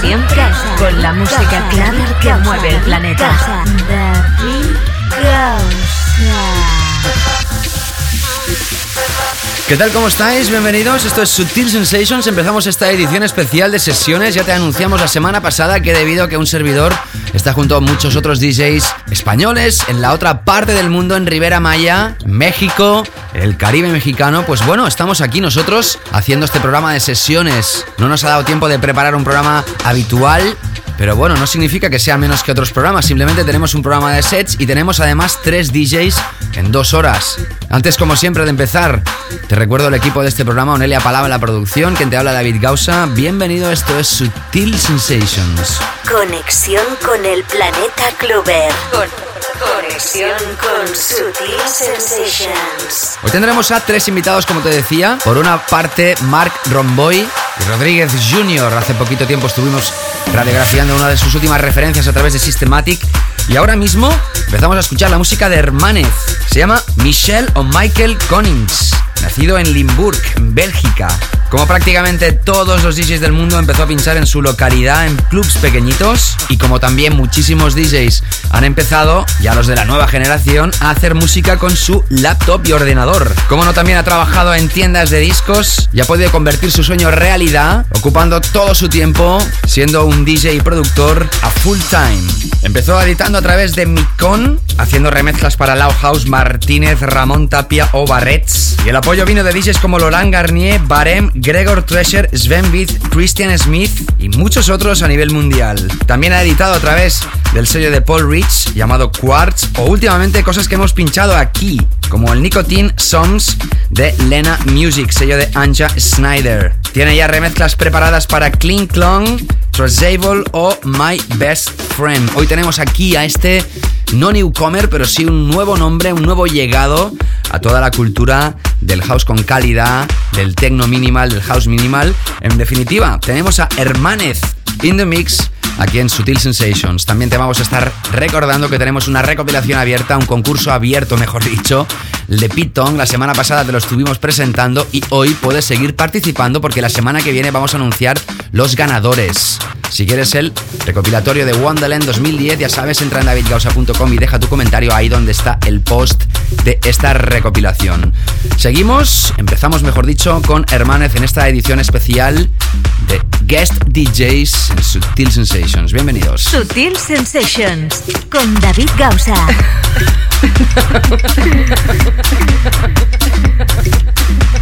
Siempre con la música clave que mueve el planeta. ¿Qué tal? ¿Cómo estáis? Bienvenidos. Esto es Sutil Sensations. Empezamos esta edición especial de sesiones. Ya te anunciamos la semana pasada que debido a que un servidor está junto a muchos otros DJs españoles en la otra parte del mundo, en Rivera Maya, México, el Caribe mexicano, pues bueno, estamos aquí nosotros haciendo este programa de sesiones. No nos ha dado tiempo de preparar un programa habitual pero bueno, no significa que sea menos que otros programas, simplemente tenemos un programa de sets y tenemos además tres DJs en dos horas. Antes, como siempre, de empezar, te recuerdo el equipo de este programa, Onelia Palabra en la producción, quien te habla David Gausa. Bienvenido, esto es Sutil Sensations. Conexión con el planeta Clover. Conexión con Sutil Sensations. Hoy tendremos a tres invitados, como te decía. Por una parte, Mark Romboy y Rodríguez Jr. Hace poquito tiempo estuvimos radiografiando una de sus últimas referencias a través de Systematic. Y ahora mismo empezamos a escuchar la música de Hermanez. Se llama Michelle o Michael Connings. Nacido en Limburg, Bélgica. Como prácticamente todos los DJs del mundo empezó a pinchar en su localidad en clubs pequeñitos y como también muchísimos DJs han empezado, ya los de la nueva generación, a hacer música con su laptop y ordenador. Como no también ha trabajado en tiendas de discos y ha podido convertir su sueño en realidad, ocupando todo su tiempo siendo un DJ y productor a full time. Empezó editando a través de Micon, haciendo remezclas para Lau House, Martínez, Ramón Tapia o Barrets. Y el apoyo vino de DJs como Laurent Garnier, Barem, Gregor Treasure, Sven Beat, Christian Smith y muchos otros a nivel mundial. También ha editado a través del sello de Paul Rich llamado Quartz o últimamente cosas que hemos pinchado aquí, como el Nicotine Songs de Lena Music, sello de Anja Snyder. Tiene ya remezclas preparadas para Clean Clong, O My Best Friend. Hoy tenemos aquí a este no newcomer, pero sí un nuevo nombre, un nuevo llegado a toda la cultura del house con calidad, del techno minimal, del house minimal. En definitiva, tenemos a Hermanez in the mix aquí en Sutil Sensations. También te vamos a estar recordando que tenemos una recopilación abierta, un concurso abierto, mejor dicho, de Piton. La semana pasada te lo estuvimos presentando y hoy puedes seguir participando porque la semana que viene vamos a anunciar los ganadores. Si quieres el recopilatorio de Wonderland 2010, ya sabes, entra en davidgausa.com y deja tu comentario ahí donde está el post de esta recopilación. Seguimos, empezamos mejor dicho, con Hermanez en esta edición especial guest DJs en Subtil Sensations. Bienvenidos. Sutil Sensations con David Gausa.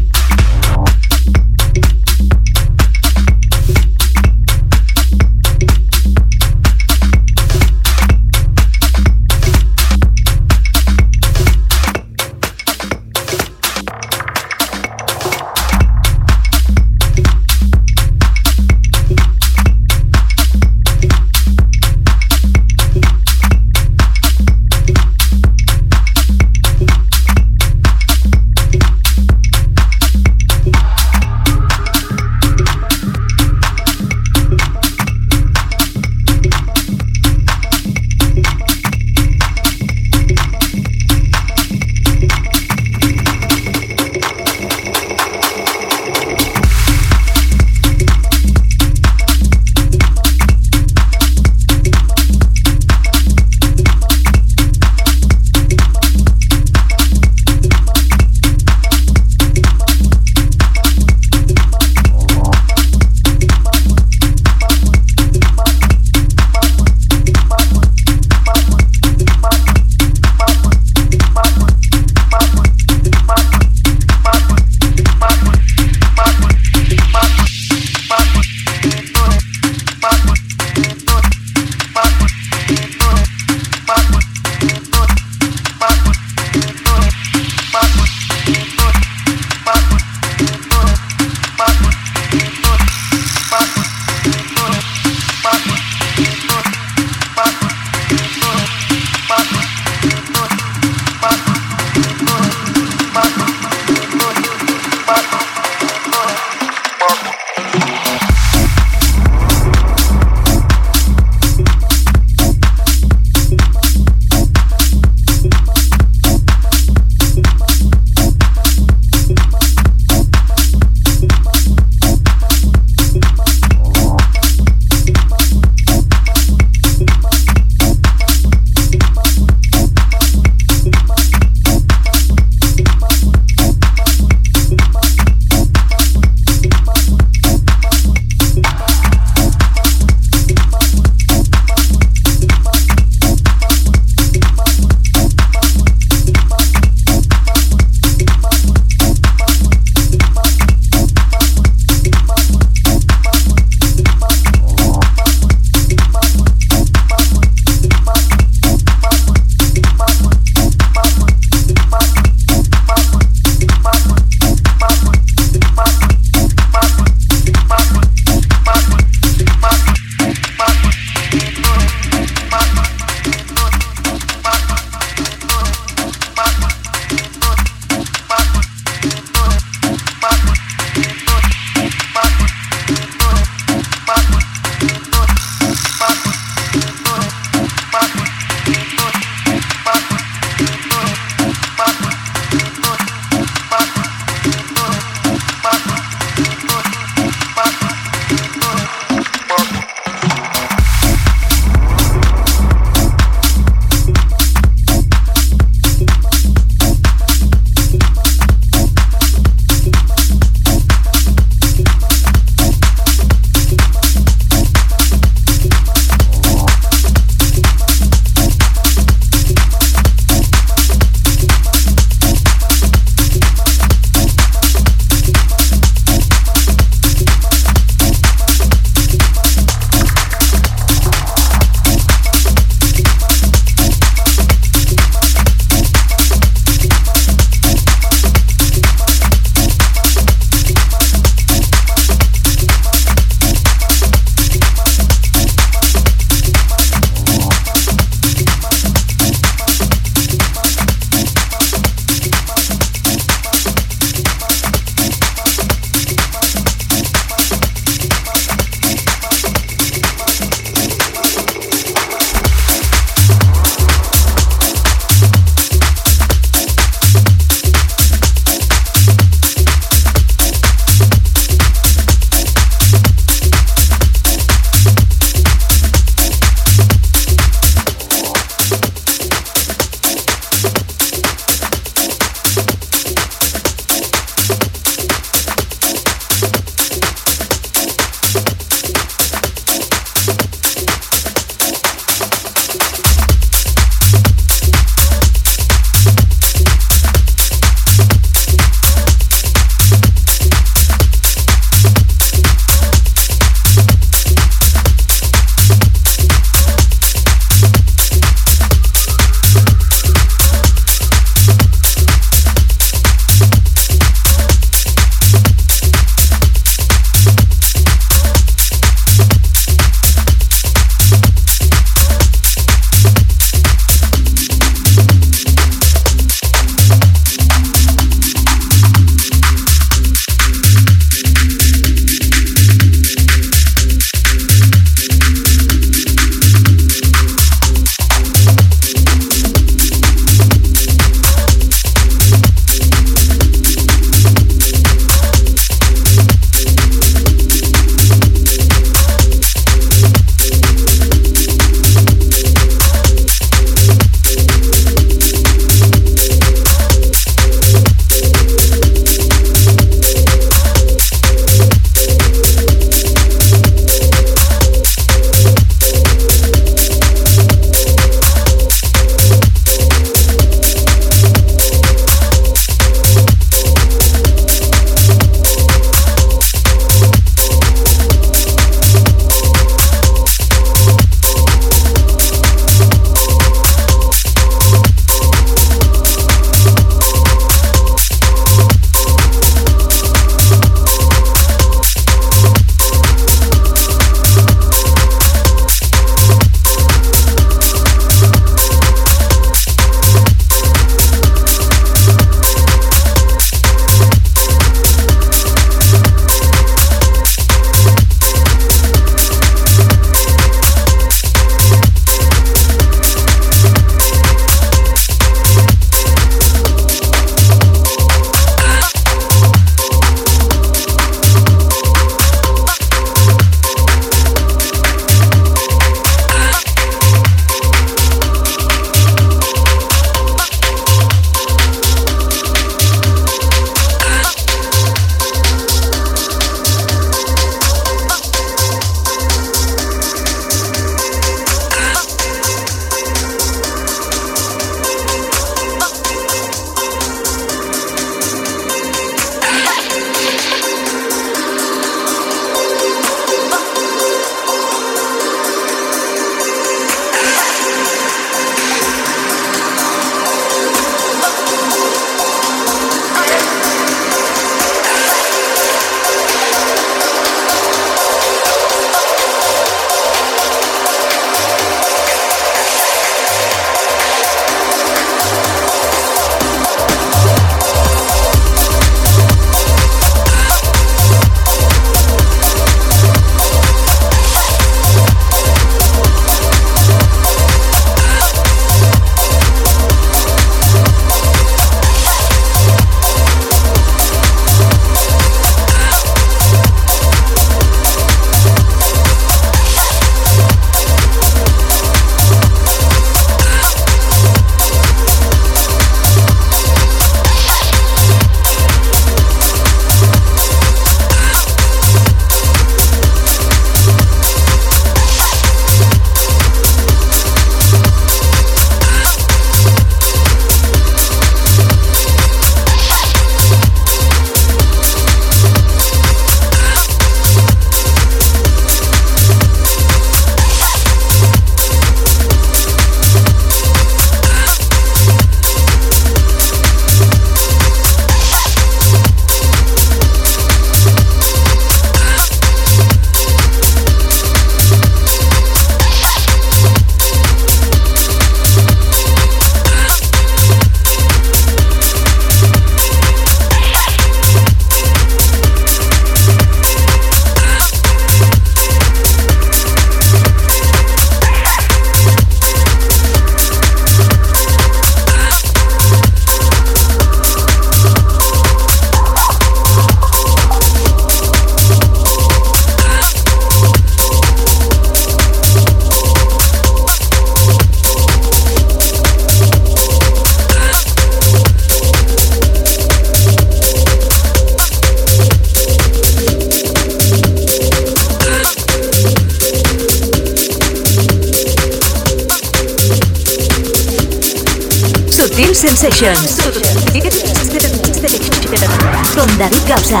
Con David Gausa.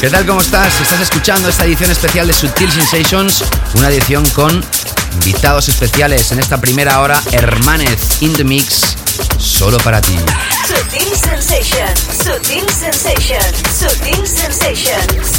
¿Qué tal? ¿Cómo estás? Estás escuchando esta edición especial de Sutil Sensations, una edición con invitados especiales en esta primera hora, Hermanez in the Mix, solo para ti. Sutil Sensations, Sutil Sensations, Sutil Sensations.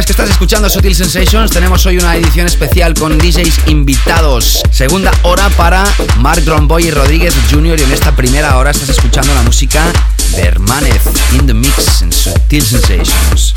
Sabes que estás escuchando Sutil Sensations. Tenemos hoy una edición especial con DJs invitados. Segunda hora para Mark Dromboy y Rodríguez Jr. Y en esta primera hora estás escuchando la música de Hermanez in the Mix en Sutil Sensations.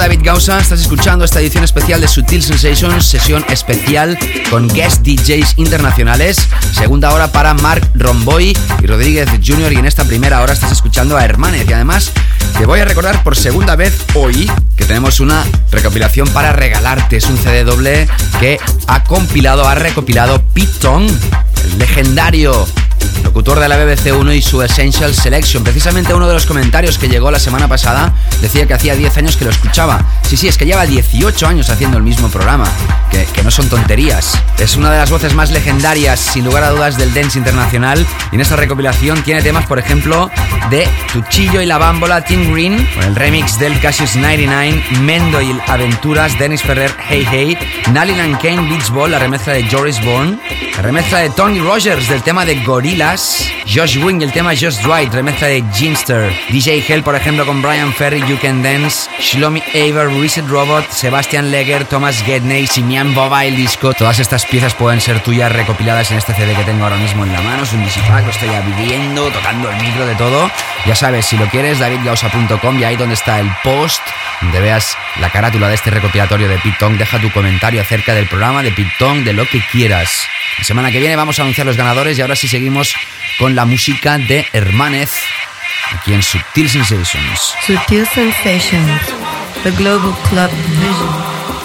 David Gausa. Estás escuchando esta edición especial de Sutil Sensations, sesión especial con guest DJs internacionales. Segunda hora para Mark Romboy y Rodríguez Jr. Y en esta primera hora estás escuchando a Hermanes. Y además te voy a recordar por segunda vez hoy que tenemos una recopilación para regalarte. Es un CD doble que ha compilado, ha recopilado Pete Tong, el legendario locutor de la BBC 1 y su Essential Selection. Precisamente uno de los comentarios que llegó la semana pasada decía que hacía 10 años que lo escuchaba. Sí, sí, es que lleva 18 años haciendo el mismo programa, que, no son tonterías. Es una de las voces más legendarias, sin lugar a dudas, del dance internacional. Y en esta recopilación tiene temas, por ejemplo, de Tuchillo y la Bámbola, Tim Green, con el remix del Cassius 99, Mendo y Aventuras, Dennis Ferrer, Hey Hey, Nalin and Kane, Beach Ball, la remezcla de Joris Bourne, la remezcla de Tony Rogers del tema de Gorillaz, Josh Wing, el tema Just Right, remezcla de Ginster, DJ Hell, por ejemplo, con Brian Ferry, You Can Dance, Shlomi Aver, Reset Robot, Sebastian Legger, Thomas Gedney, Simian Boba, el disco. Todas estas piezas pueden ser tuyas recopiladas en este CD que tengo ahora mismo en la mano. Es un Digipack, lo estoy viviendo, tocando el micro de todo. Ya sabes, si lo quieres, davidgausa.com y ahí donde está el post, donde veas la carátula de este recopilatorio de Pitong, deja tu comentario acerca del programa de Pitong, de lo que quieras. La semana que viene vamos a anunciar los ganadores y ahora sí seguimos con la música de Hermanez aquí en Subtil Sensations. Sutil Sensations, the Global Club Vision.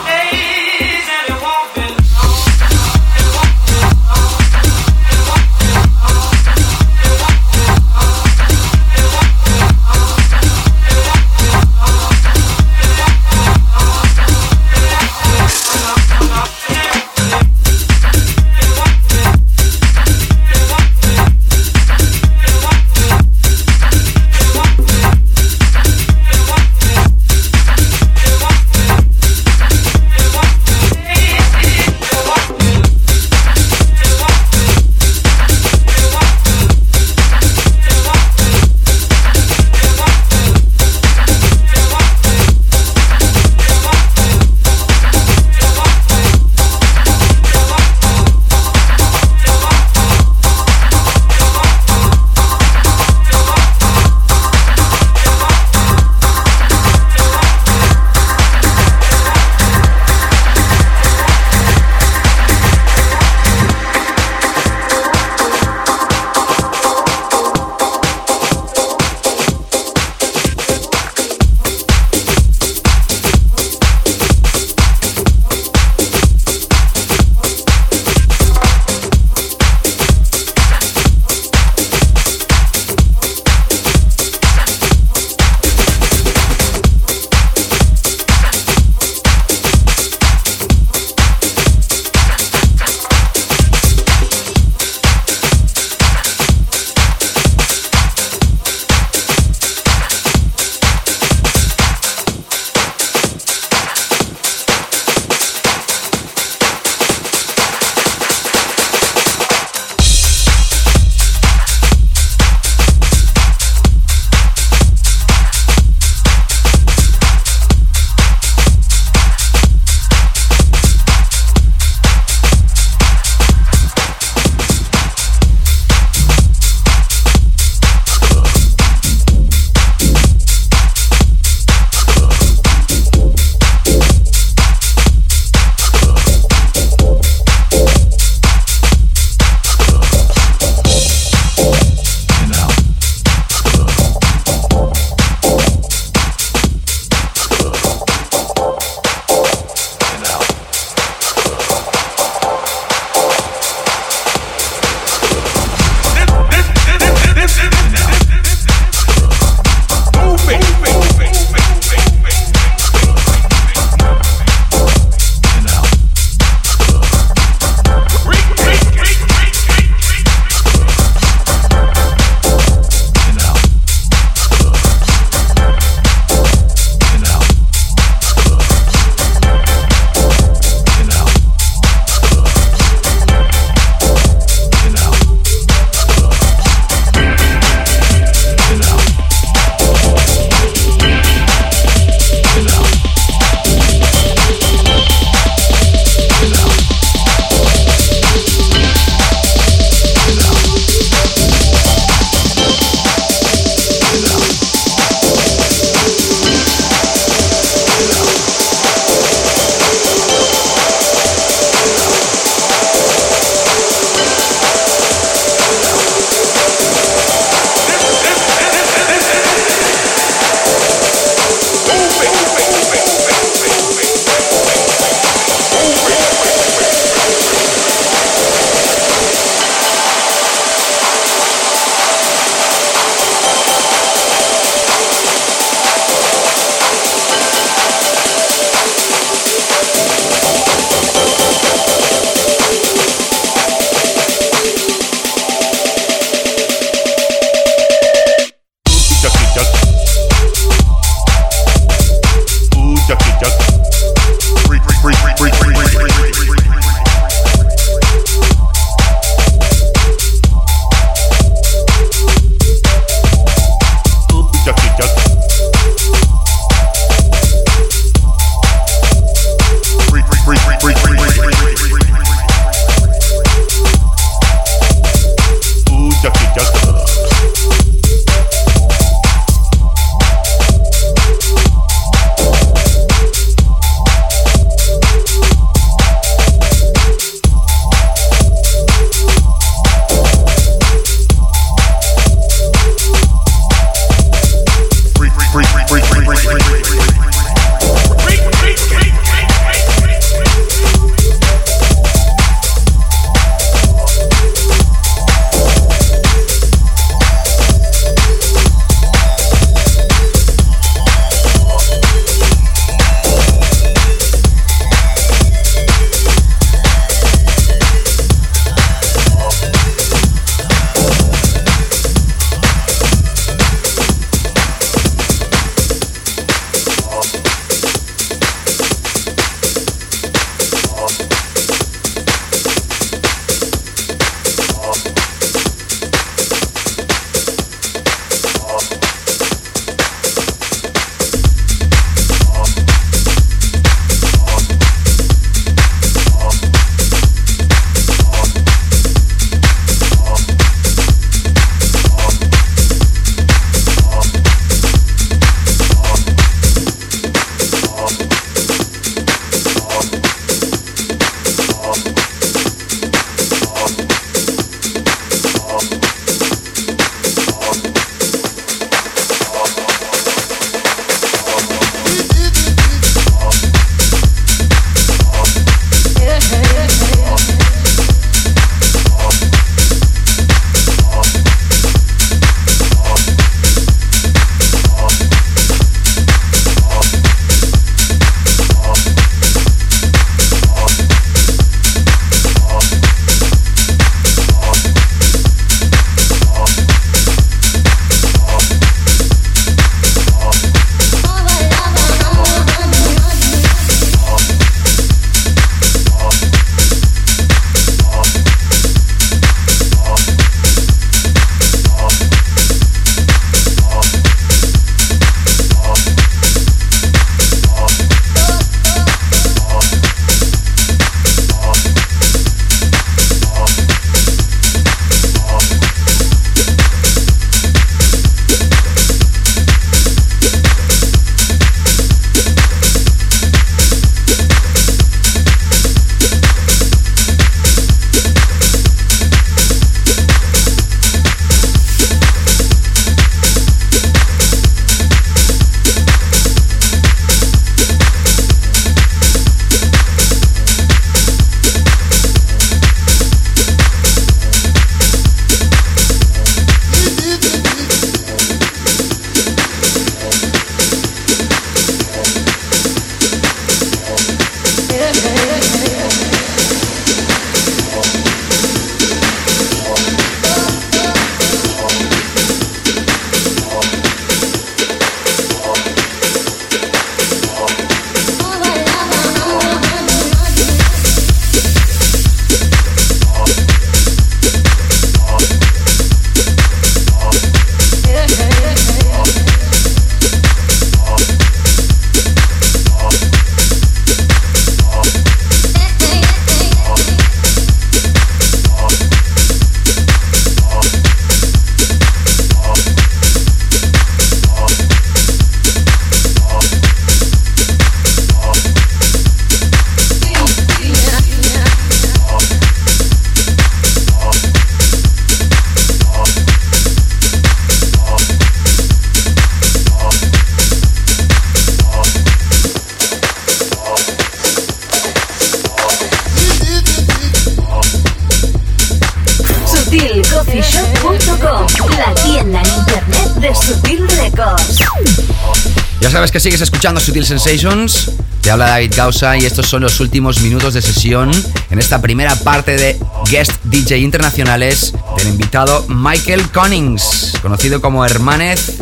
Que sigues escuchando Sutil Sensations. Te habla David Gausa y estos son los últimos minutos de sesión en esta primera parte de Guest DJ Internacionales del invitado Michael Connings, conocido como Hermanez.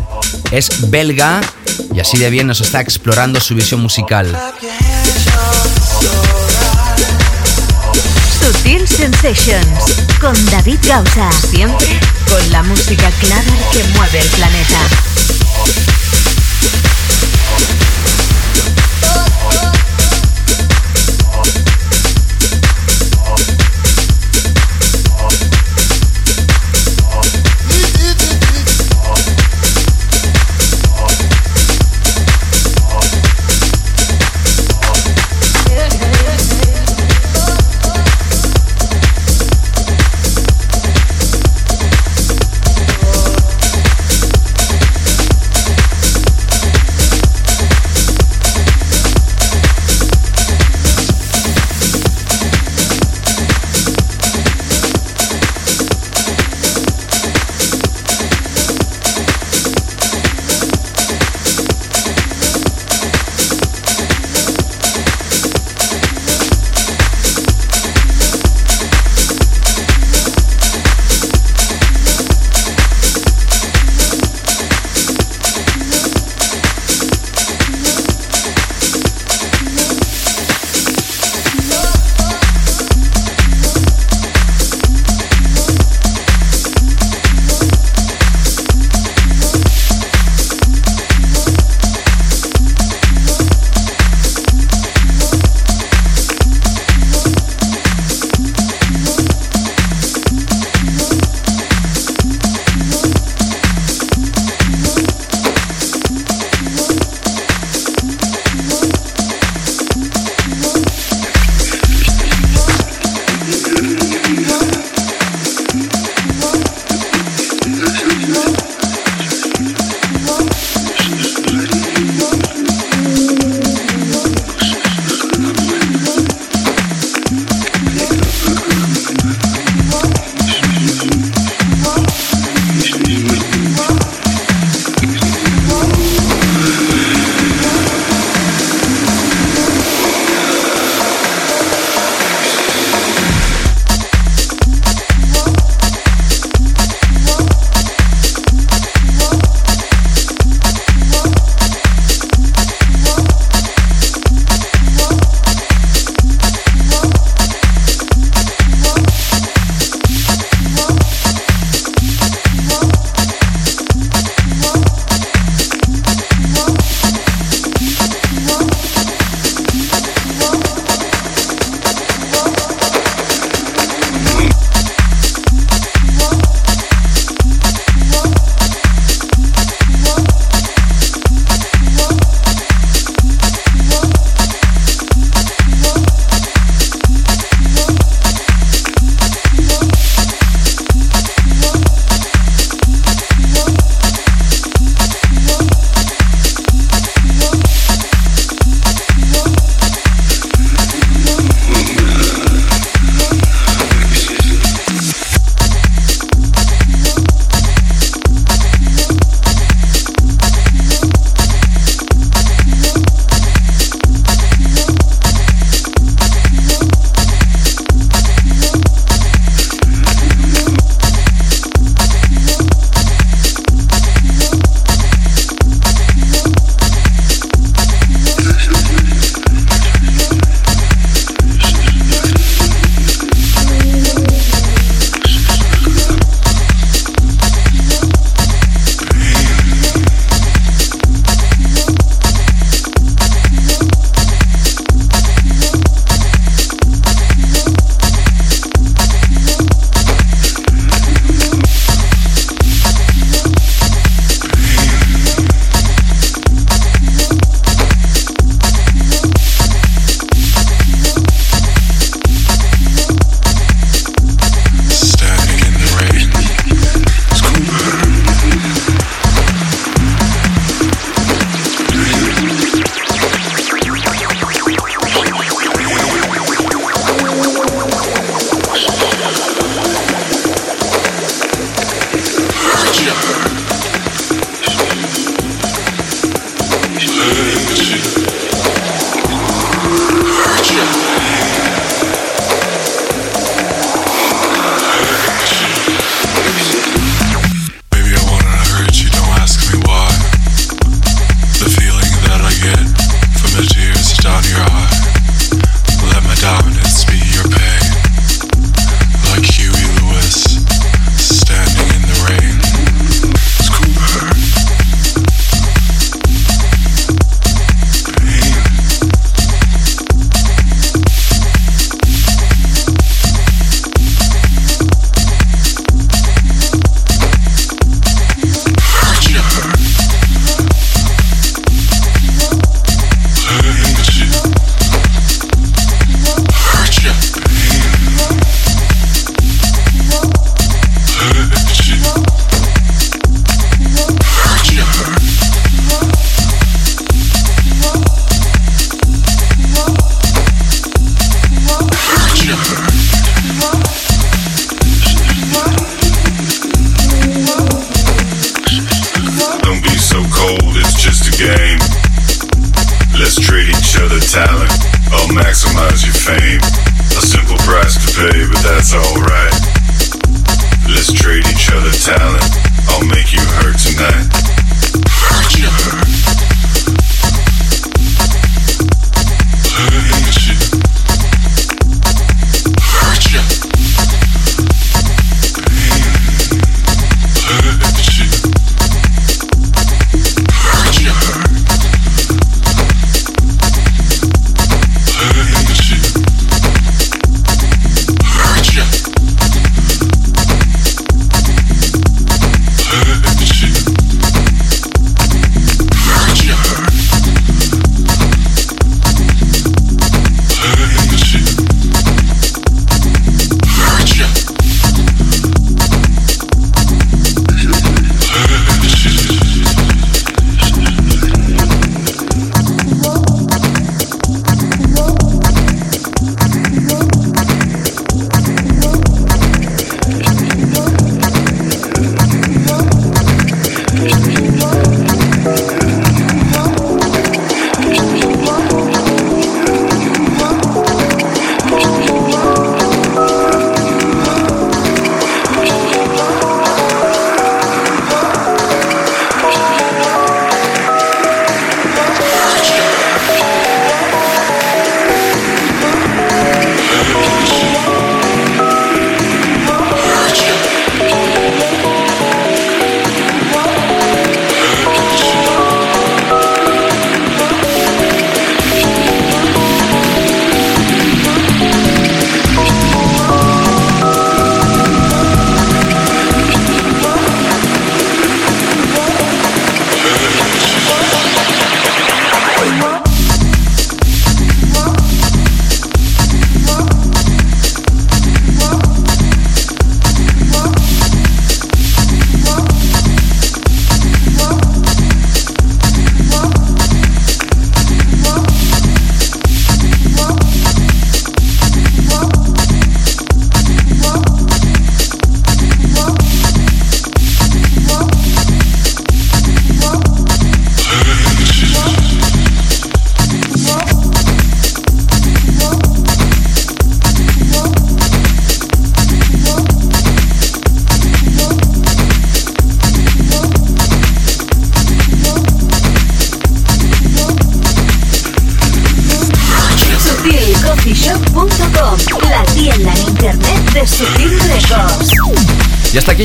Es belga y así de bien nos está explorando su visión musical. Sutil Sensations con David Gausa. Siempre con la música clara que mueve el planeta.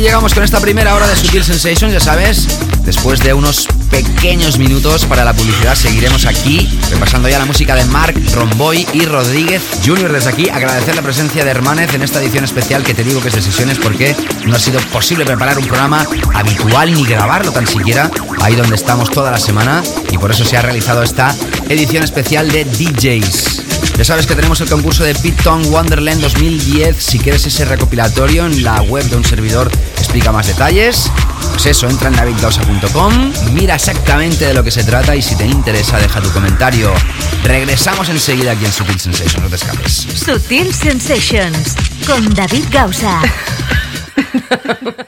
Llegamos con esta primera hora de Sutil Sensations, ya sabes. Después de unos pequeños minutos para la publicidad, seguiremos aquí repasando ya la música de Mark Romboy y Rodríguez Jr. Desde aquí, agradecer la presencia de Hermanez en esta edición especial que te digo que es de sesiones porque no ha sido posible preparar un programa habitual ni grabarlo tan siquiera ahí donde estamos toda la semana y por eso se ha realizado esta edición especial de DJs. Ya sabes que tenemos el concurso de Pitton Wonderland 2010. Si quieres ese recopilatorio en la web de un servidor explica más detalles. Pues eso, entra en davidgausa.com, mira exactamente de lo que se trata y si te interesa deja tu comentario. Regresamos enseguida aquí en Sutil Sensations, no te escapes. Sutil Sensations con David Gausa.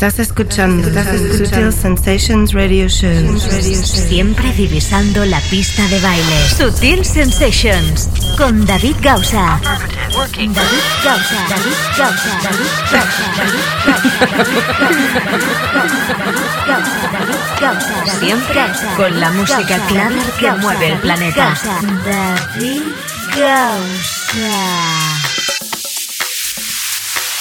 Estás escuchando, Sutil Sensations Radio Show. Siempre divisando la pista de baile. Sutil Sensations con David Gausa. David Gausa. David Gausa. David Gausa. Siempre con la música clara que mueve el planeta. David Gausa.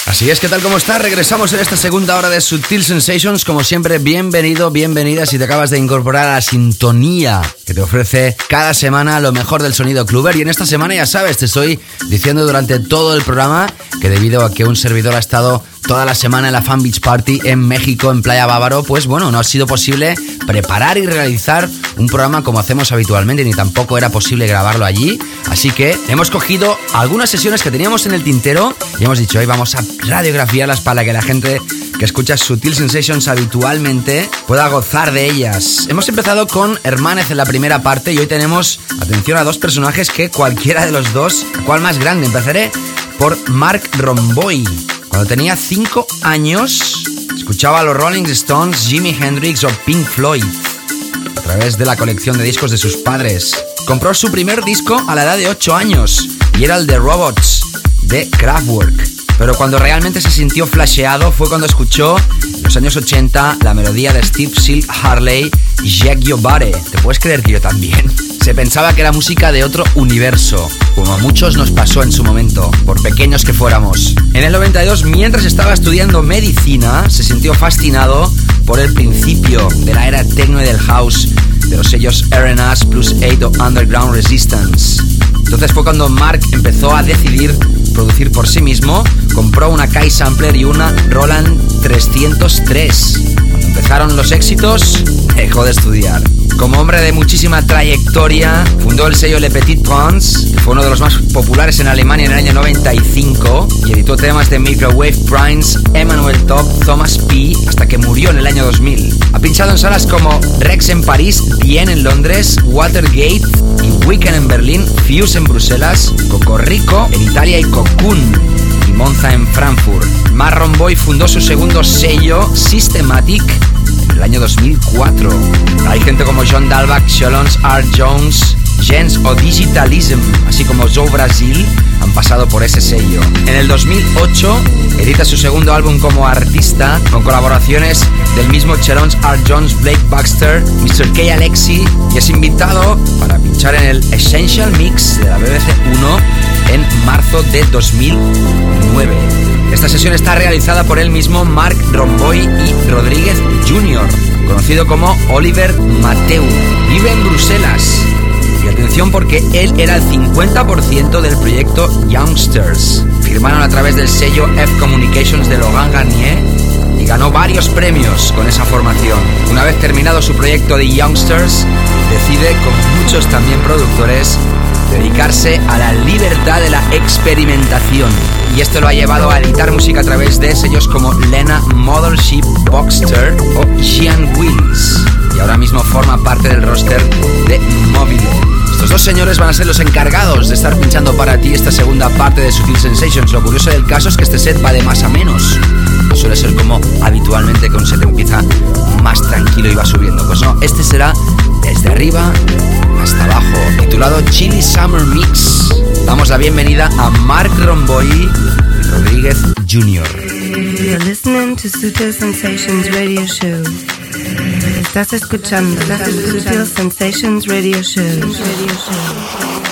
Así es, ¿qué tal? ¿Cómo estás? Regresamos en esta segunda hora de Sutil Sensations. Como siempre, bienvenido, bienvenida si te acabas de incorporar a la sintonía que te ofrece cada semana lo mejor del sonido cluber. Y en esta semana, ya sabes, te estoy diciendo durante todo el programa que debido a que un servidor ha estado toda la semana en la Fan Beach Party en México, en Playa Bávaro, pues bueno, no ha sido posible preparar y realizar un programa como hacemos habitualmente, ni tampoco era posible grabarlo allí. Así que hemos cogido algunas sesiones que teníamos en el tintero y hemos dicho, hoy vamos a radiografiarlas para que la gente que escucha Sutil Sensations habitualmente pueda gozar de ellas. Hemos empezado con Hermanez en la primera parte y hoy tenemos, atención, a dos personajes que cualquiera de los dos, ¿cuál más grande? Empezaré por Mark Romboy. Cuando tenía 5 años, escuchaba a los Rolling Stones, Jimi Hendrix o Pink Floyd. a través de la colección de discos de sus padres. Compró su primer disco a la edad de 8 años y era el de Robots de Kraftwerk. Pero cuando realmente se sintió flasheado fue cuando escuchó en los años 80 la melodía de Steve Silk Harley Jack Body. ¿Te puedes creer que yo también? Se pensaba que era música de otro universo, como a muchos nos pasó en su momento, por pequeños que fuéramos. En el 92, mientras estaba estudiando medicina, se sintió fascinado por el principio de la era techno y del house de los sellos RNAS plus 8 o Underground Resistance. Entonces fue cuando Mark empezó a decidir producir por sí mismo, compró una Kai Sampler y una Roland 303. Empezaron los éxitos, dejó de estudiar. Como hombre de muchísima trayectoria, fundó el sello Le Petit Prince, que fue uno de los más populares en Alemania en el año 95, y editó temas de Microwave Prince, Emmanuel Top, Thomas P, hasta que murió en el año 2000. Ha pinchado en salas como Rex en París, Bien en Londres, Watergate, y Weekend en Berlín, Fuse en Bruselas, Rico en Italia y Cocoon Monza en Frankfurt. Marron Boy fundó su segundo sello, Systematic, el año 2004. Hay gente como John Dalbach, Shalons R. Jones, Jens o Digitalism, así como Joe Brasil, han pasado por ese sello. En el 2008 edita su segundo álbum como artista con colaboraciones del mismo Chelons R. Jones, Blake Baxter, Mr. K. Alexi y es invitado para pinchar en el Essential Mix de la BBC 1 en marzo de 2009. Esta sesión está realizada por el mismo Mark Romboy y Rodríguez Jr., conocido como Oliver Mateu. Vive en Bruselas. Y atención porque él era el 50% del proyecto Youngsters. Firmaron a través del sello F Communications de Logan Garnier y ganó varios premios con esa formación. Una vez terminado su proyecto de Youngsters, decide, como muchos también productores, dedicarse a la libertad de la experimentación. Y esto lo ha llevado a editar música a través de sellos como Lena Mothership Boxster o Gian Wills. Y ahora mismo forma parte del roster de Mobile. Estos dos señores van a ser los encargados de estar pinchando para ti esta segunda parte de Sutil Sensations. Lo curioso del caso es que este set va de más a menos. Suele ser como habitualmente que un set empieza más tranquilo y va subiendo. Pues no, este será desde arriba hasta abajo, titulado Chili Summer Mix. Damos la bienvenida a Mark Romboy Rodríguez Jr. You're listening to Sutil Sensations Radio Show. Estás escuchando Sutil Sensations Radio Show. Radio Show.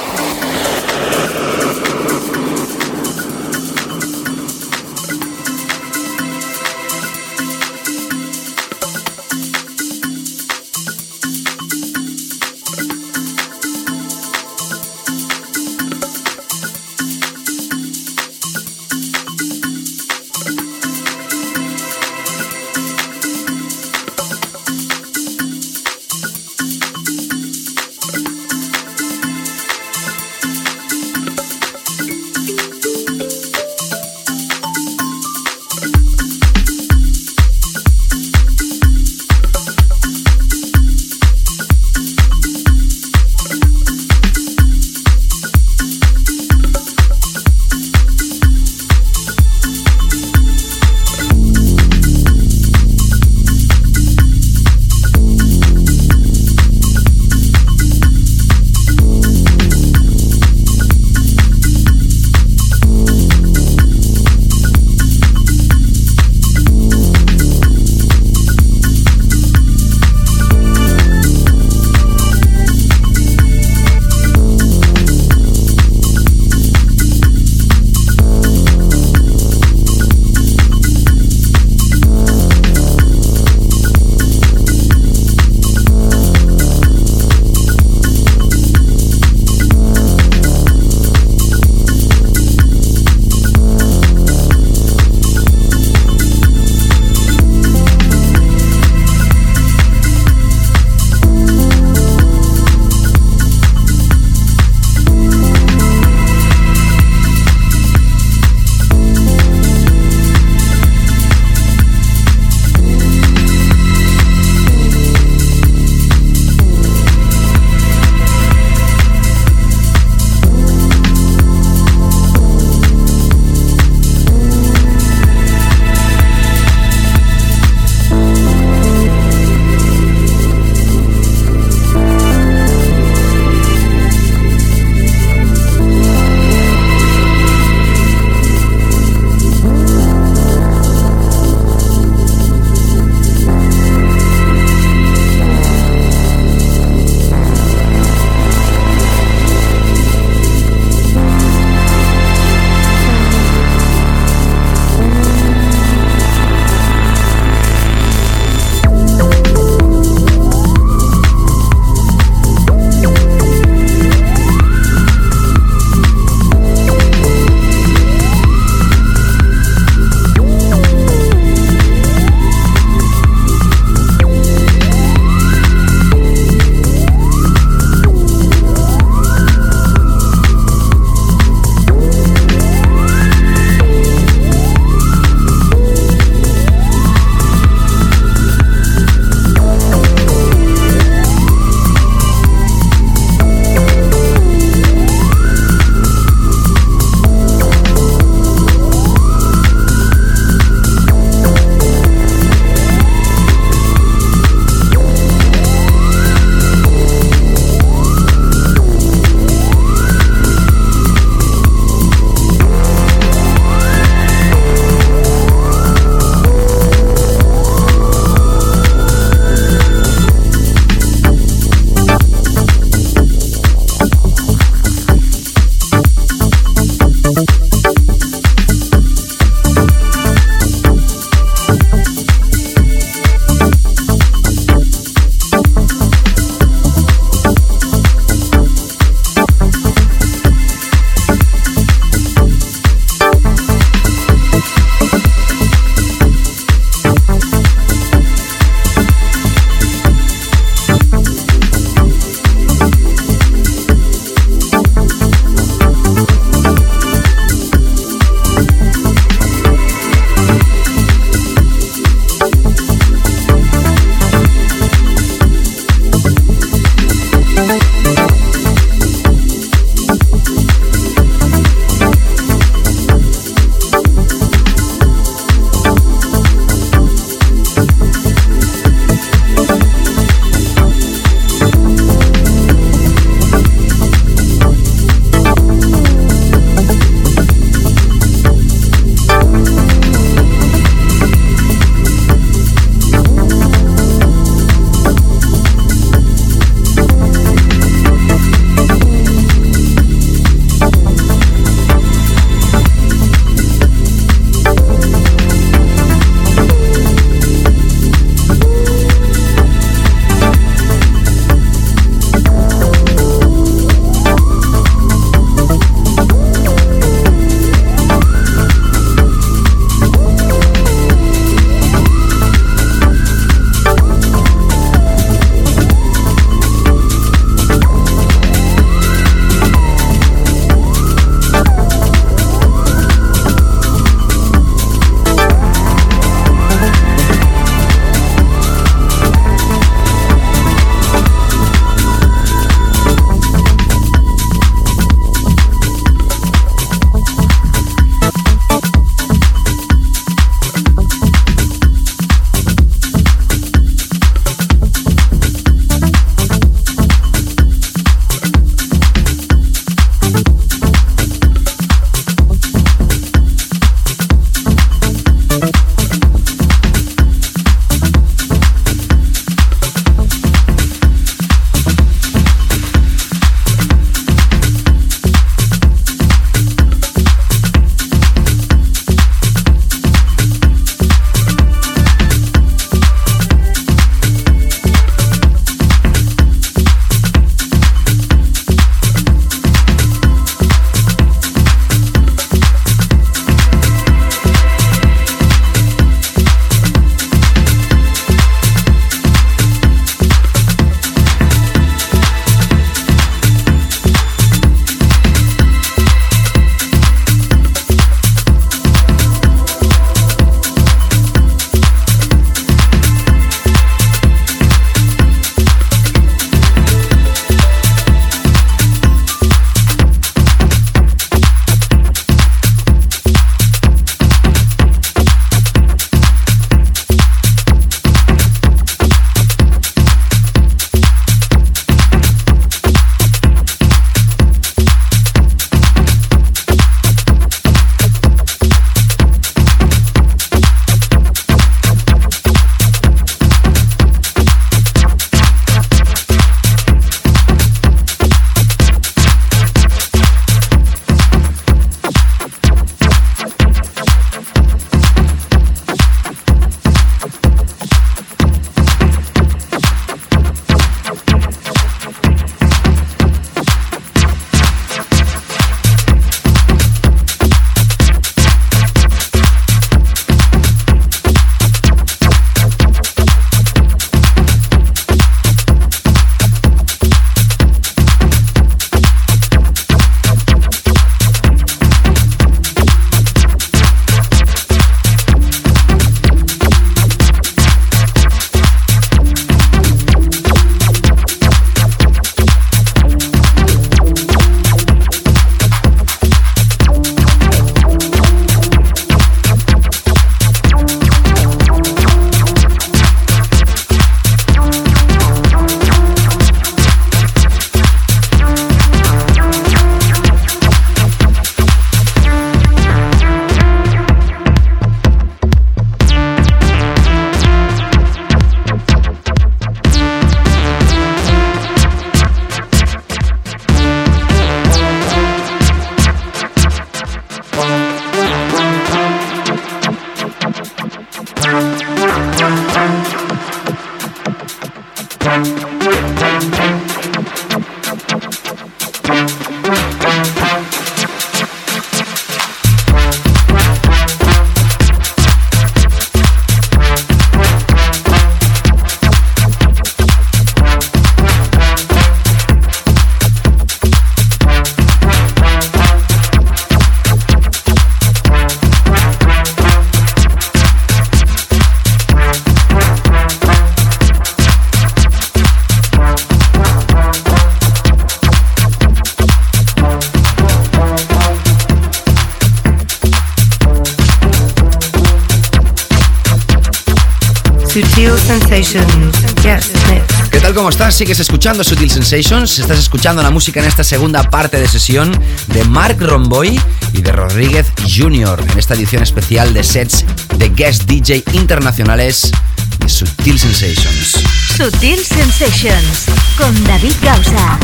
¿Qué tal? ¿Cómo estás? ¿Sigues escuchando Sutil Sensations? Estás escuchando la música en esta segunda parte de sesión de Mark Romboy y de Rodríguez Jr. en esta edición especial de sets de guest DJ internacionales de Sutil Sensations. Sutil Sensations con David Gausa.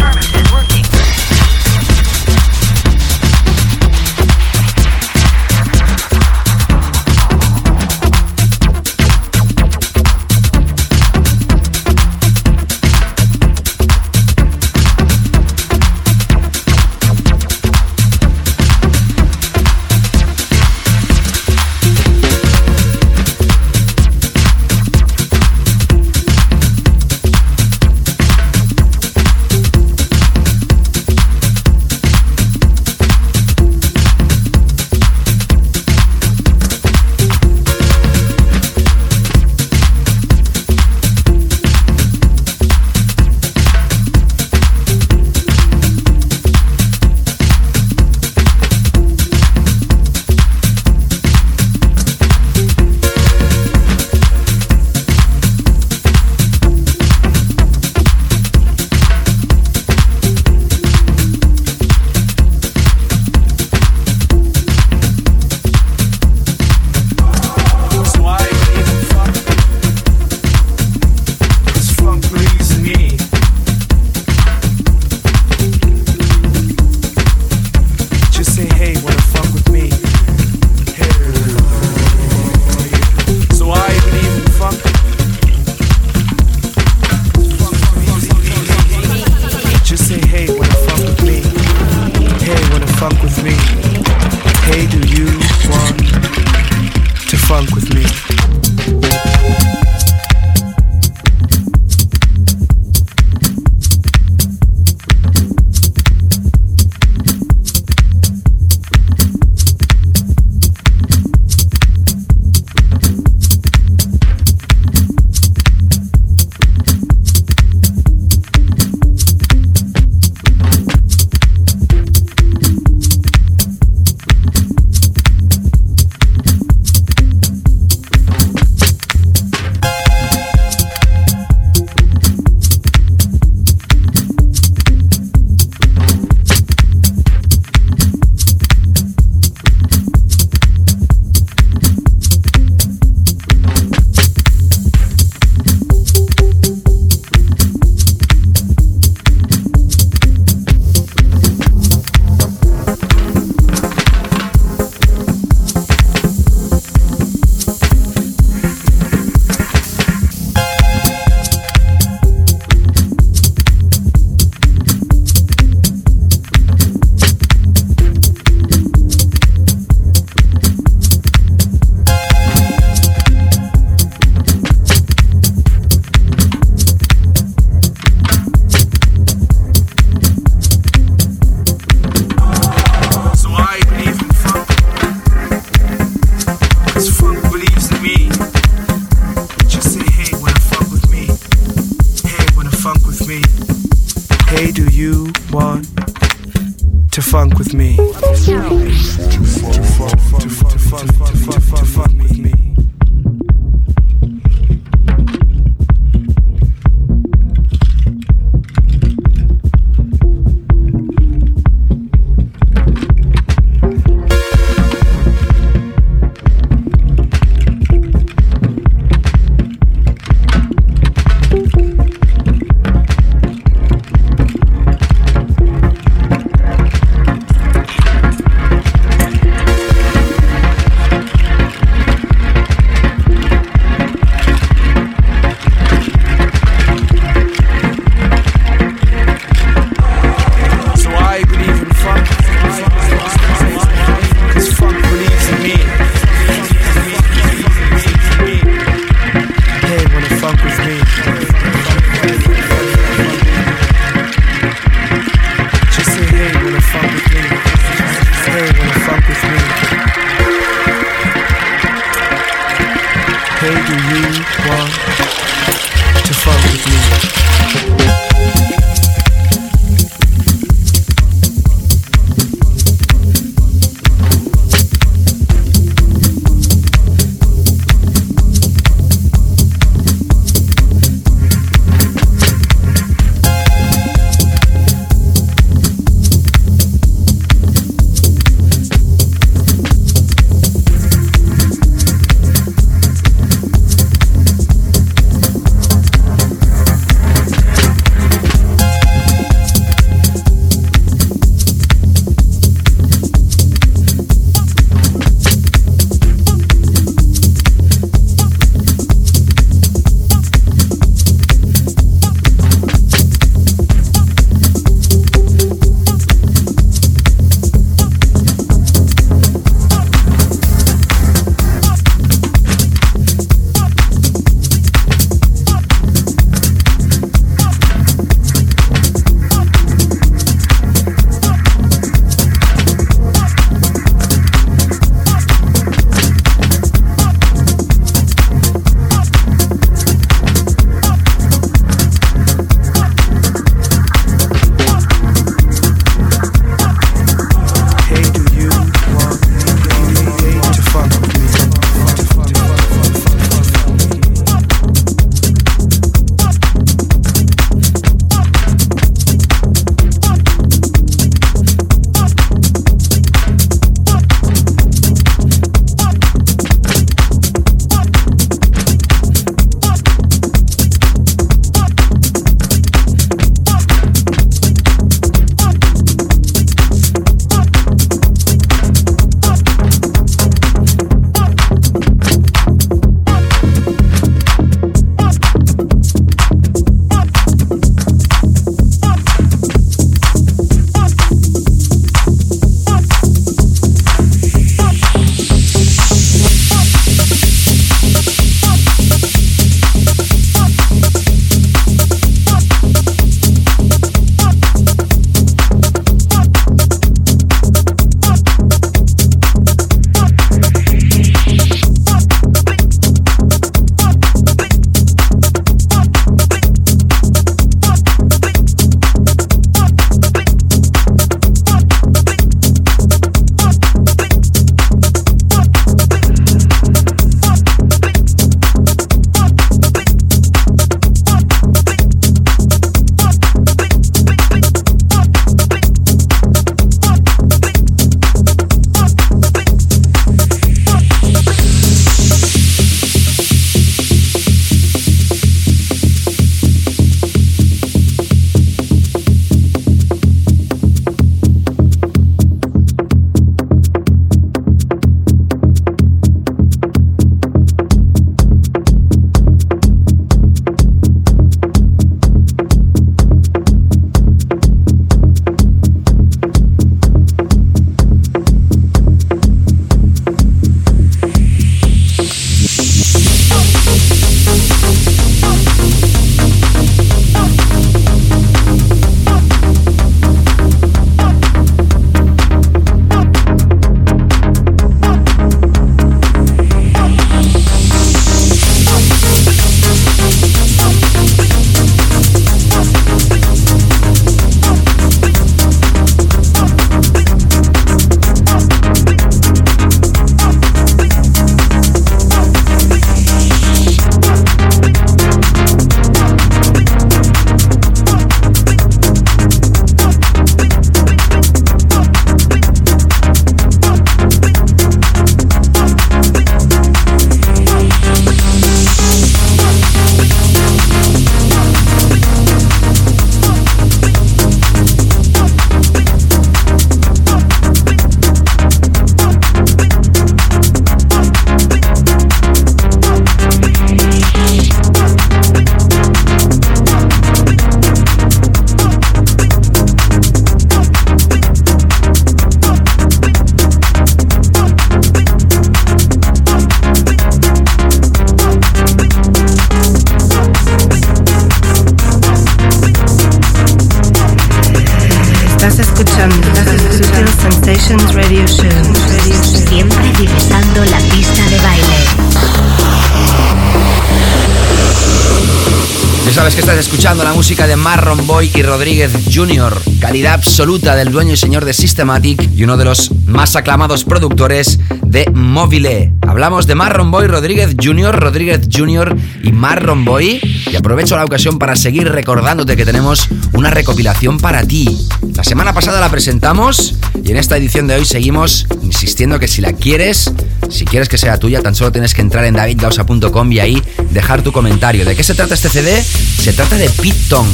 Sabes que estás escuchando la música de Marron Boy y Rodríguez Jr., calidad absoluta del dueño y señor de Systematic y uno de los más aclamados productores de Mobile. Hablamos de Marron Boy Rodríguez Jr., Rodríguez Jr. y Marron Boy. Y aprovecho la ocasión para seguir recordándote que tenemos una recopilación para ti. La semana pasada la presentamos y en esta edición de hoy seguimos insistiendo que si la quieres, si quieres que sea tuya, tan solo tienes que entrar en davidgausa.com y ahí dejar tu comentario. ¿De qué se trata este CD? Se trata de Pete Tong.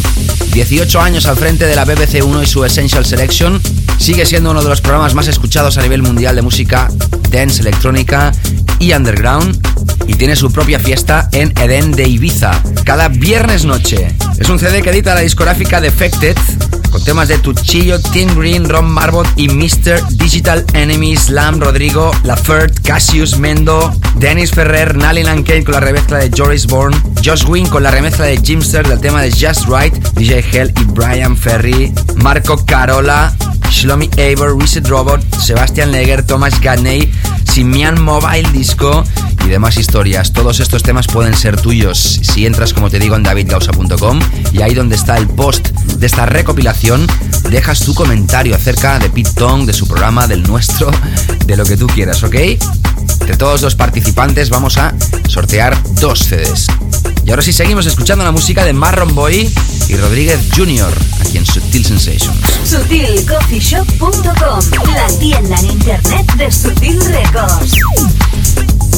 18 años al frente de la BBC 1 y su Essential Selection. Sigue siendo uno de los programas más escuchados a nivel mundial de música dance, electrónica y underground. Y tiene su propia fiesta en Eden de Ibiza, cada viernes noche. Es un CD que edita la discográfica Defected con temas de Tuchillo, Tim Green, Ron Marbot y Mr. Digital Enemy, Slam, Rodrigo, Lafert, Cassius, Mendo, Dennis Ferrer, Nalin Kane con la remezcla de Joris Bourne, Josh Wynn con la remezcla de Jimster del tema de Just Right, DJ Hell y Brian Ferry, Marco Carola, Shlomi Eivor, Reset Robot, Sebastian Leger, Thomas Gadney, Simian Mobile Disco y demás historias. Todos estos temas pueden ser tuyos si entras, como te digo, en davidgausa.com y ahí donde está el post de esta recopilación, dejas tu comentario acerca de Pete Tong, de su programa, del nuestro, de lo que tú quieras, ¿ok? De todos los participantes vamos a sortear dos CDs. Y ahora sí seguimos escuchando la música de Marron Boy y Rodríguez Jr. aquí en Sutil Sensations. La tienda en internet de Sutil Records.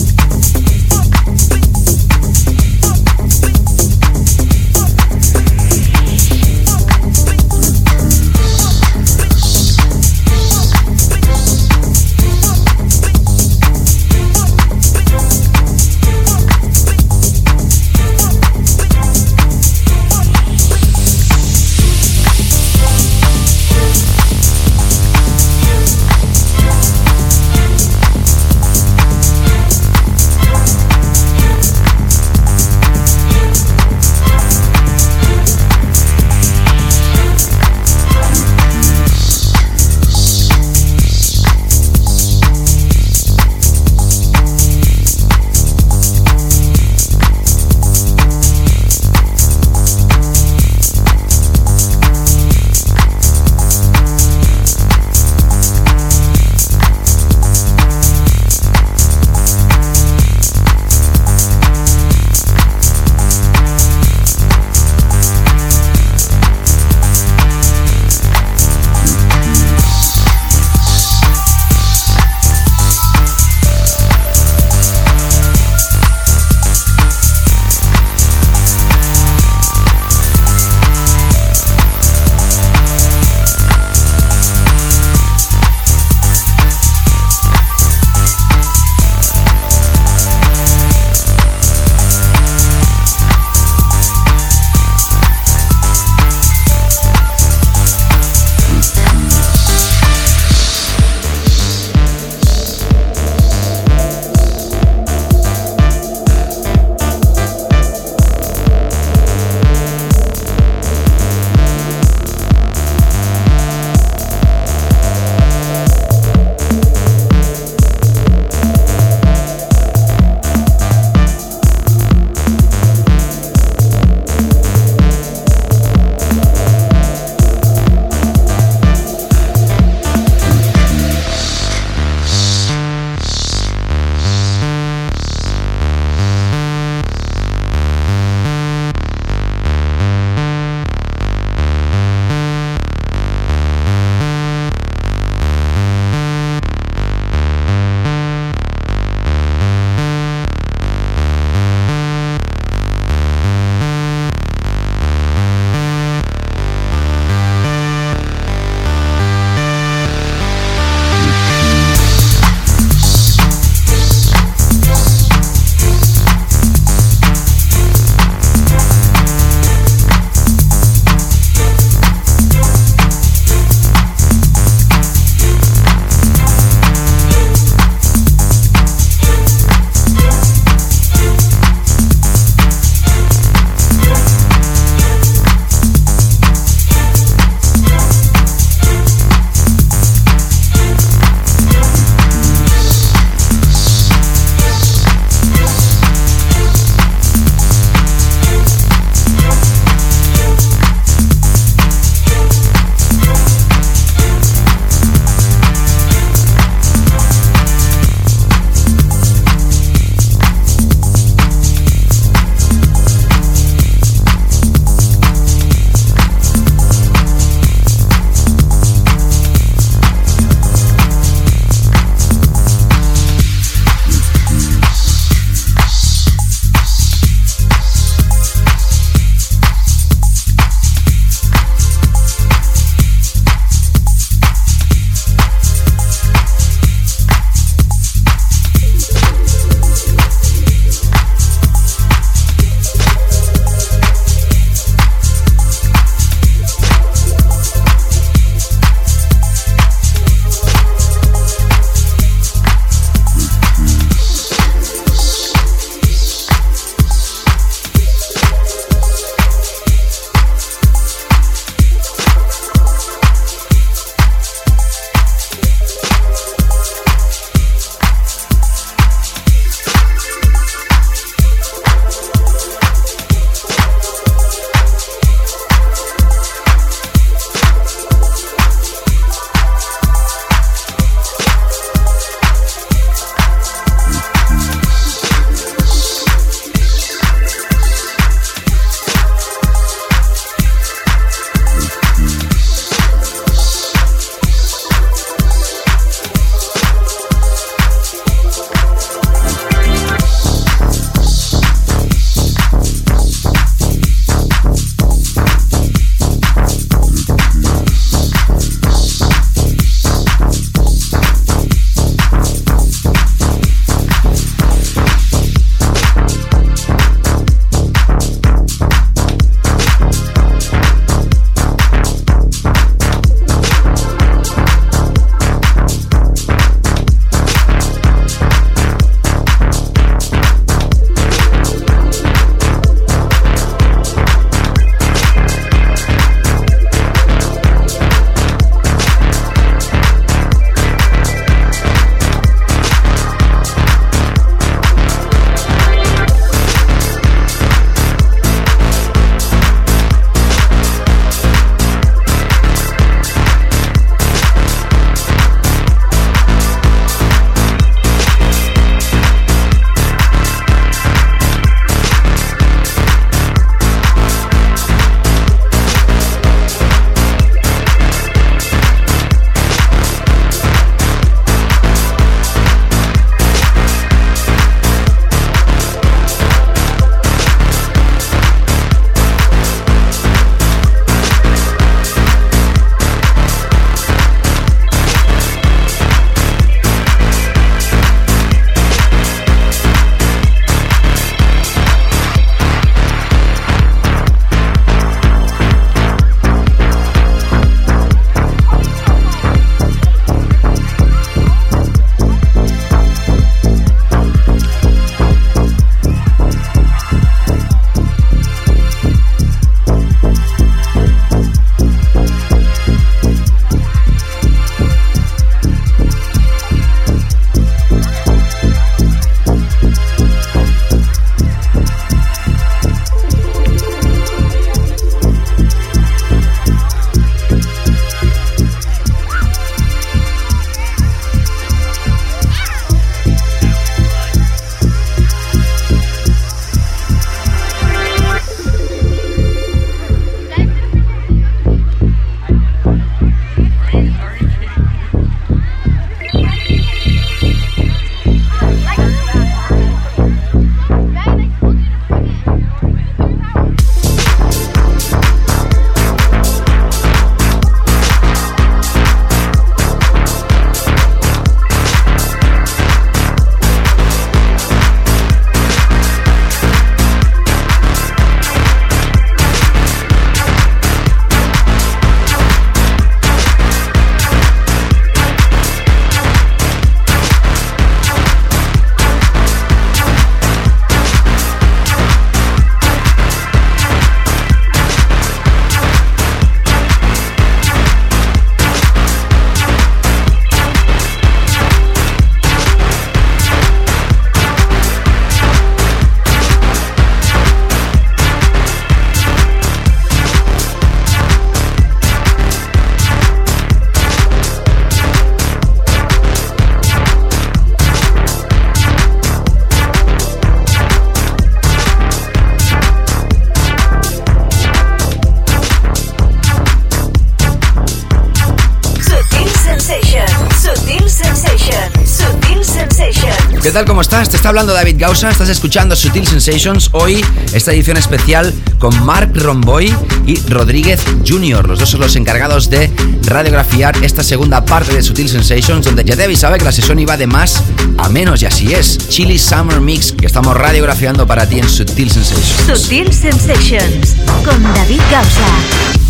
¿Qué tal? ¿Cómo estás? Te está hablando David Gausa, estás escuchando Sutil Sensations. Hoy, esta edición especial con Mark Romboy y Rodríguez Jr. Los dos son los encargados de radiografiar esta segunda parte de Sutil Sensations, donde ya te avisaba que la sesión iba de más a menos, y así es. Chili Summer Mix, que estamos radiografiando para ti en Sutil Sensations. Sutil Sensations, con David Gausa.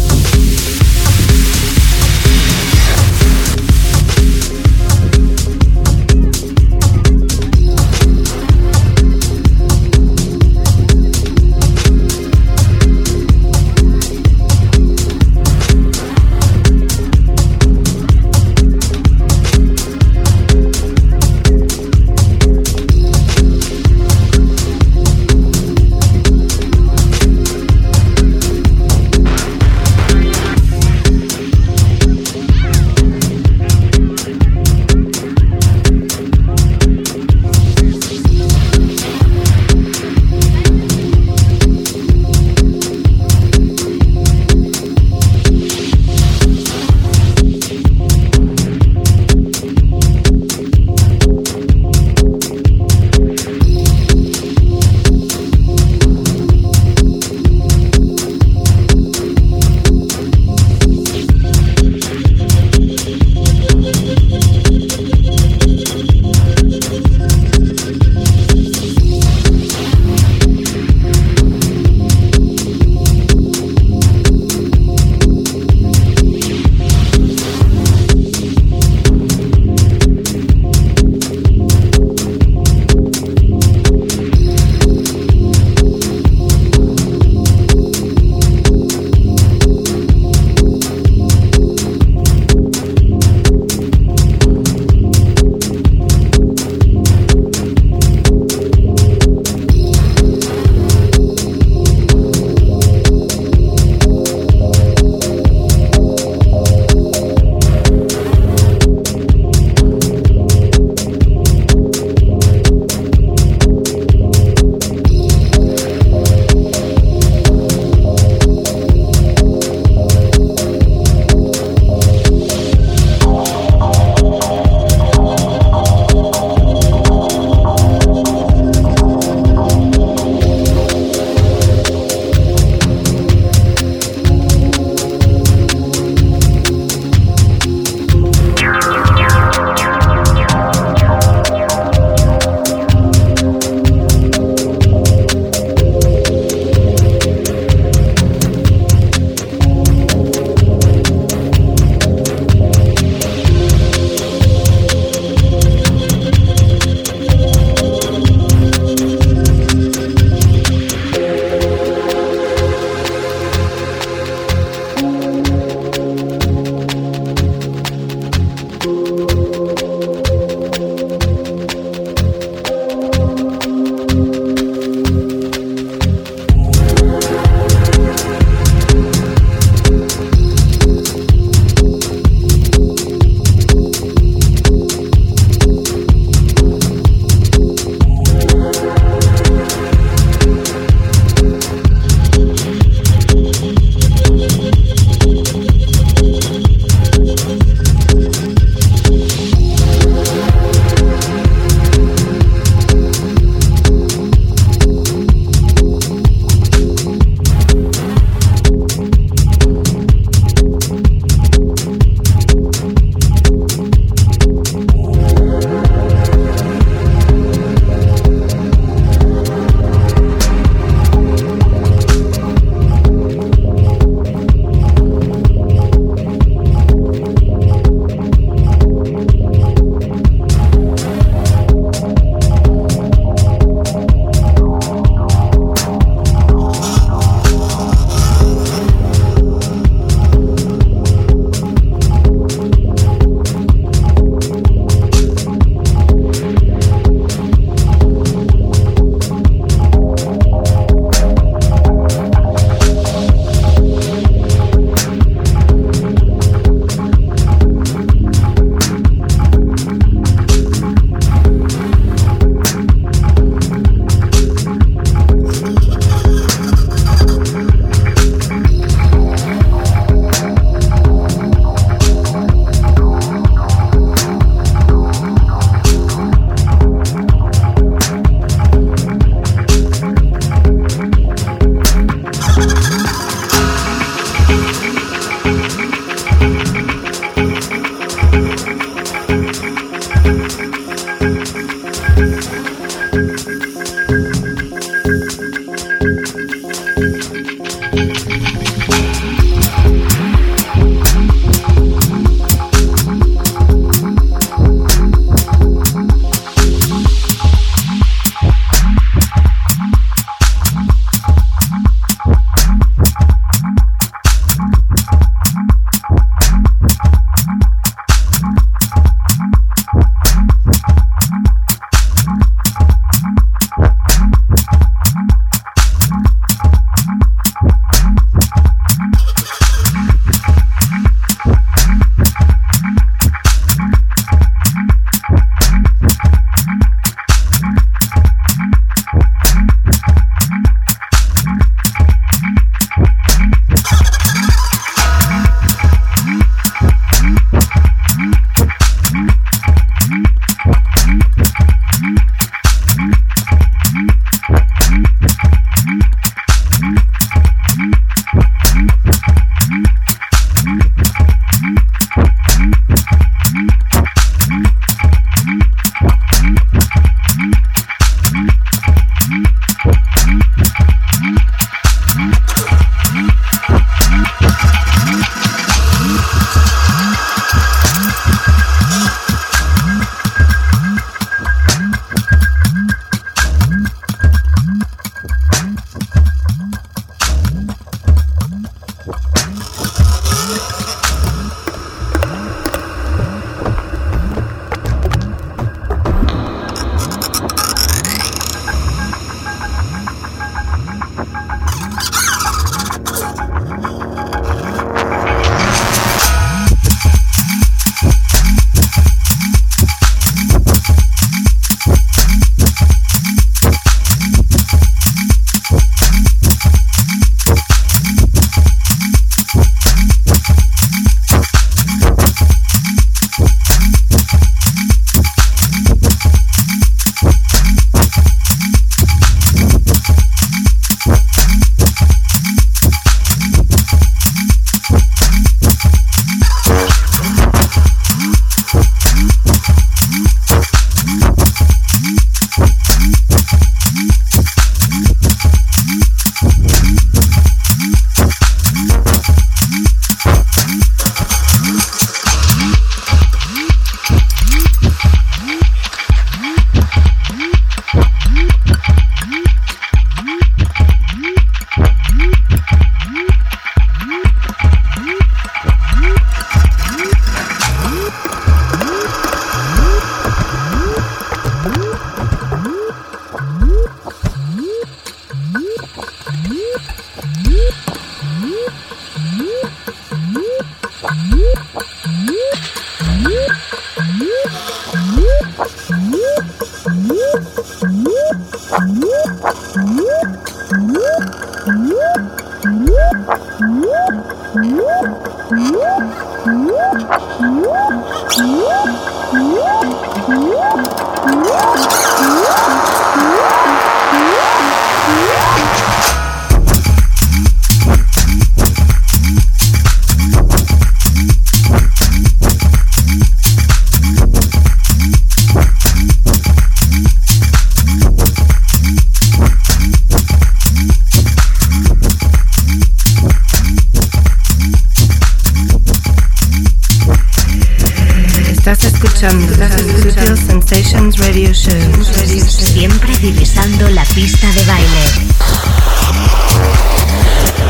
Siempre divisando la pista de baile.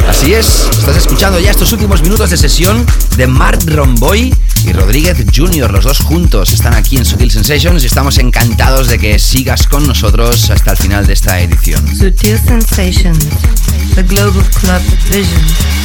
Así es, estás escuchando ya estos últimos minutos de sesión de Mark Romboy y Rodríguez Jr. Los dos juntos están aquí en Sutil Sensations y estamos encantados de que sigas con nosotros hasta el final de esta edición. Sutil Sensations, the Global Club Vision.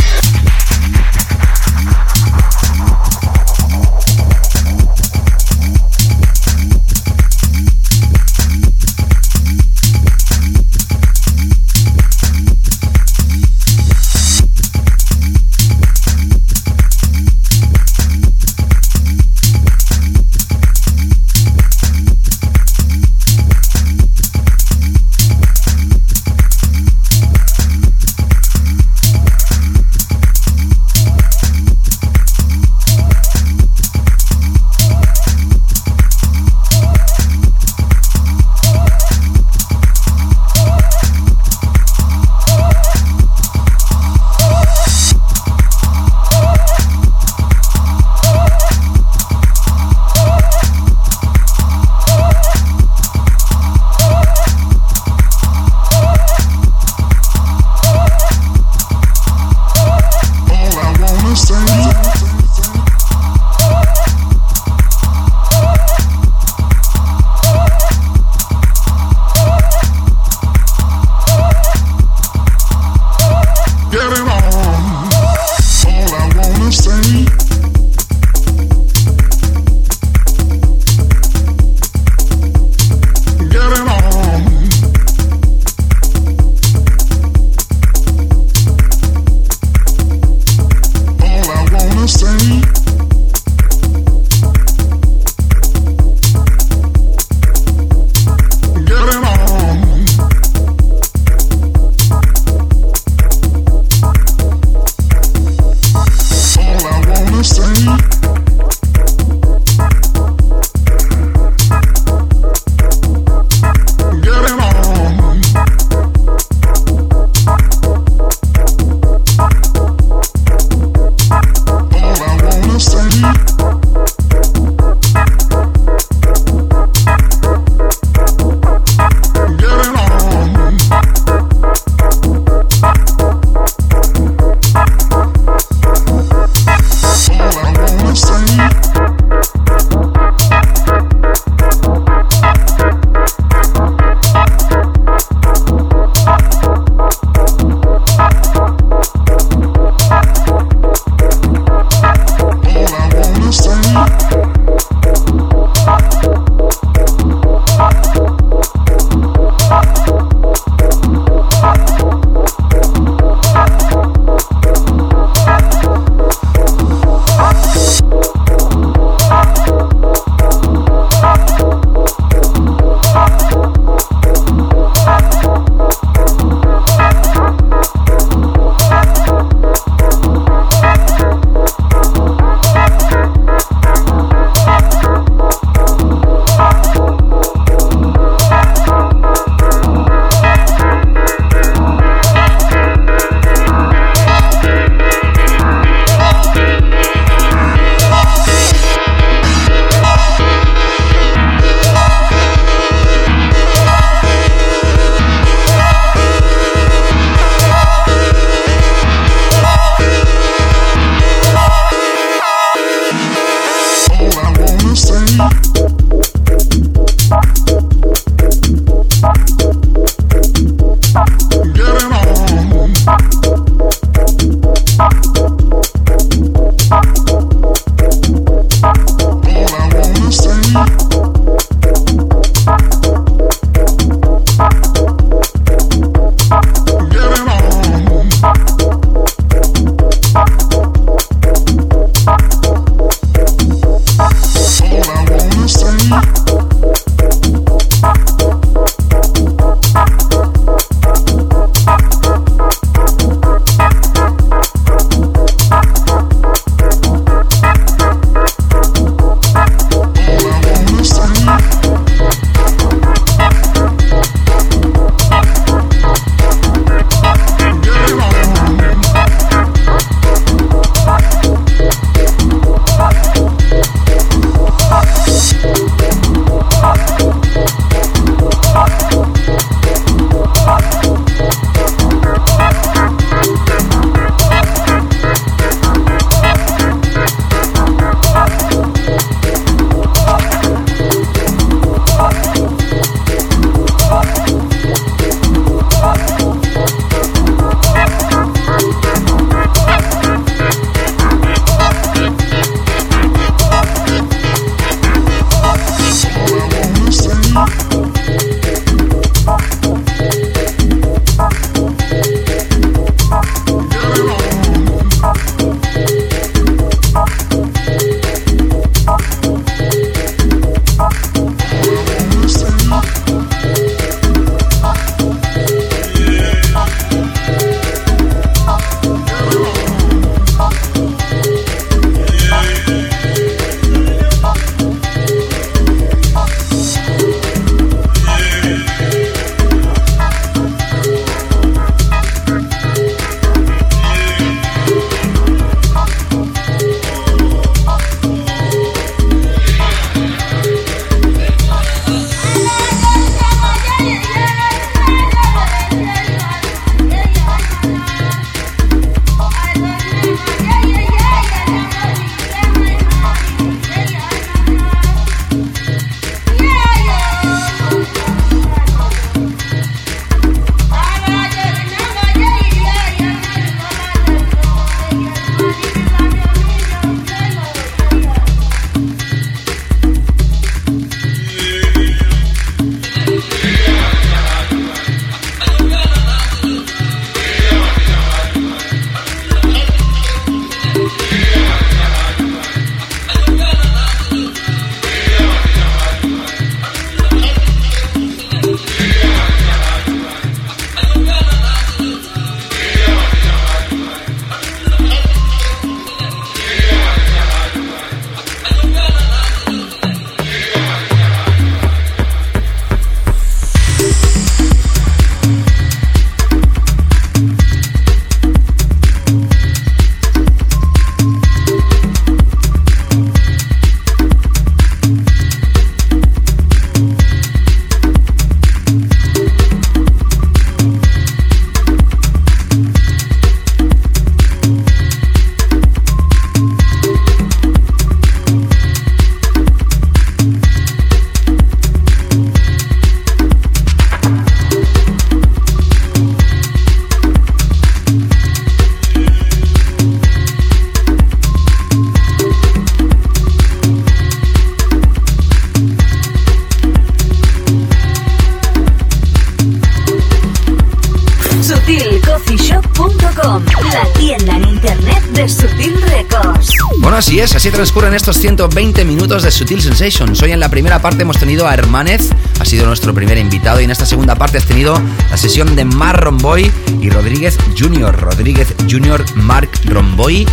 Es, así transcurren estos 120 minutos de Sutil Sensations. Hoy en la primera parte hemos tenido a Hermanez, ha sido nuestro primer invitado, y en esta segunda parte has tenido la sesión de Mark Romboy y Rodríguez Jr. Rodríguez Jr., Mark Romboy.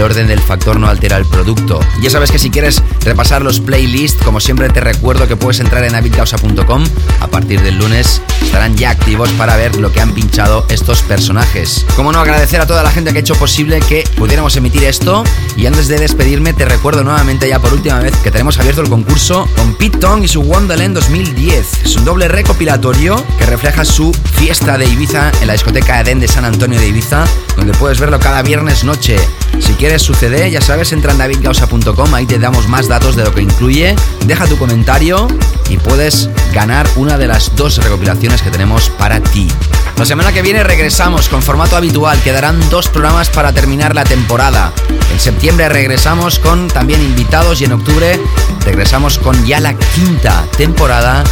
El orden del factor no altera el producto. Ya sabes que si quieres repasar los playlists, como siempre te recuerdo que puedes entrar en avidcausa.com. A partir del lunes estarán ya activos para ver lo que han pinchado estos personajes. Como no, agradecer a toda la gente que ha hecho posible que pudiéramos emitir esto. Y antes de despedirme, te recuerdo nuevamente ya por última vez que tenemos abierto el concurso con Pete Tong y su Wonderland 2010. Es un doble recopilatorio que refleja su fiesta de Ibiza en la discoteca Eden de San Antonio de Ibiza, donde puedes verlo cada viernes noche. Si quieres su CD, ya sabes, entra en davidgausa.com, ahí te damos más datos de lo que incluye. Deja tu comentario y puedes ganar una de las dos recopilaciones que tenemos para ti. La semana que viene regresamos con formato habitual, quedarán dos programas para terminar la temporada. En septiembre regresamos con también invitados y en octubre regresamos con ya la quinta temporada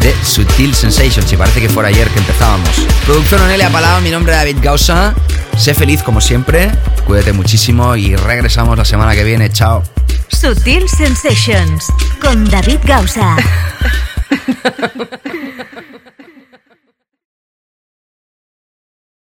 de Sutil Sensations. Y parece que fuera ayer que empezábamos. Producción Onelia Palau, mi nombre es David Gausa. Sé feliz como siempre, cuídate muchísimo y regresamos la semana que viene. Chao. Sutil Sensations con David Gausa.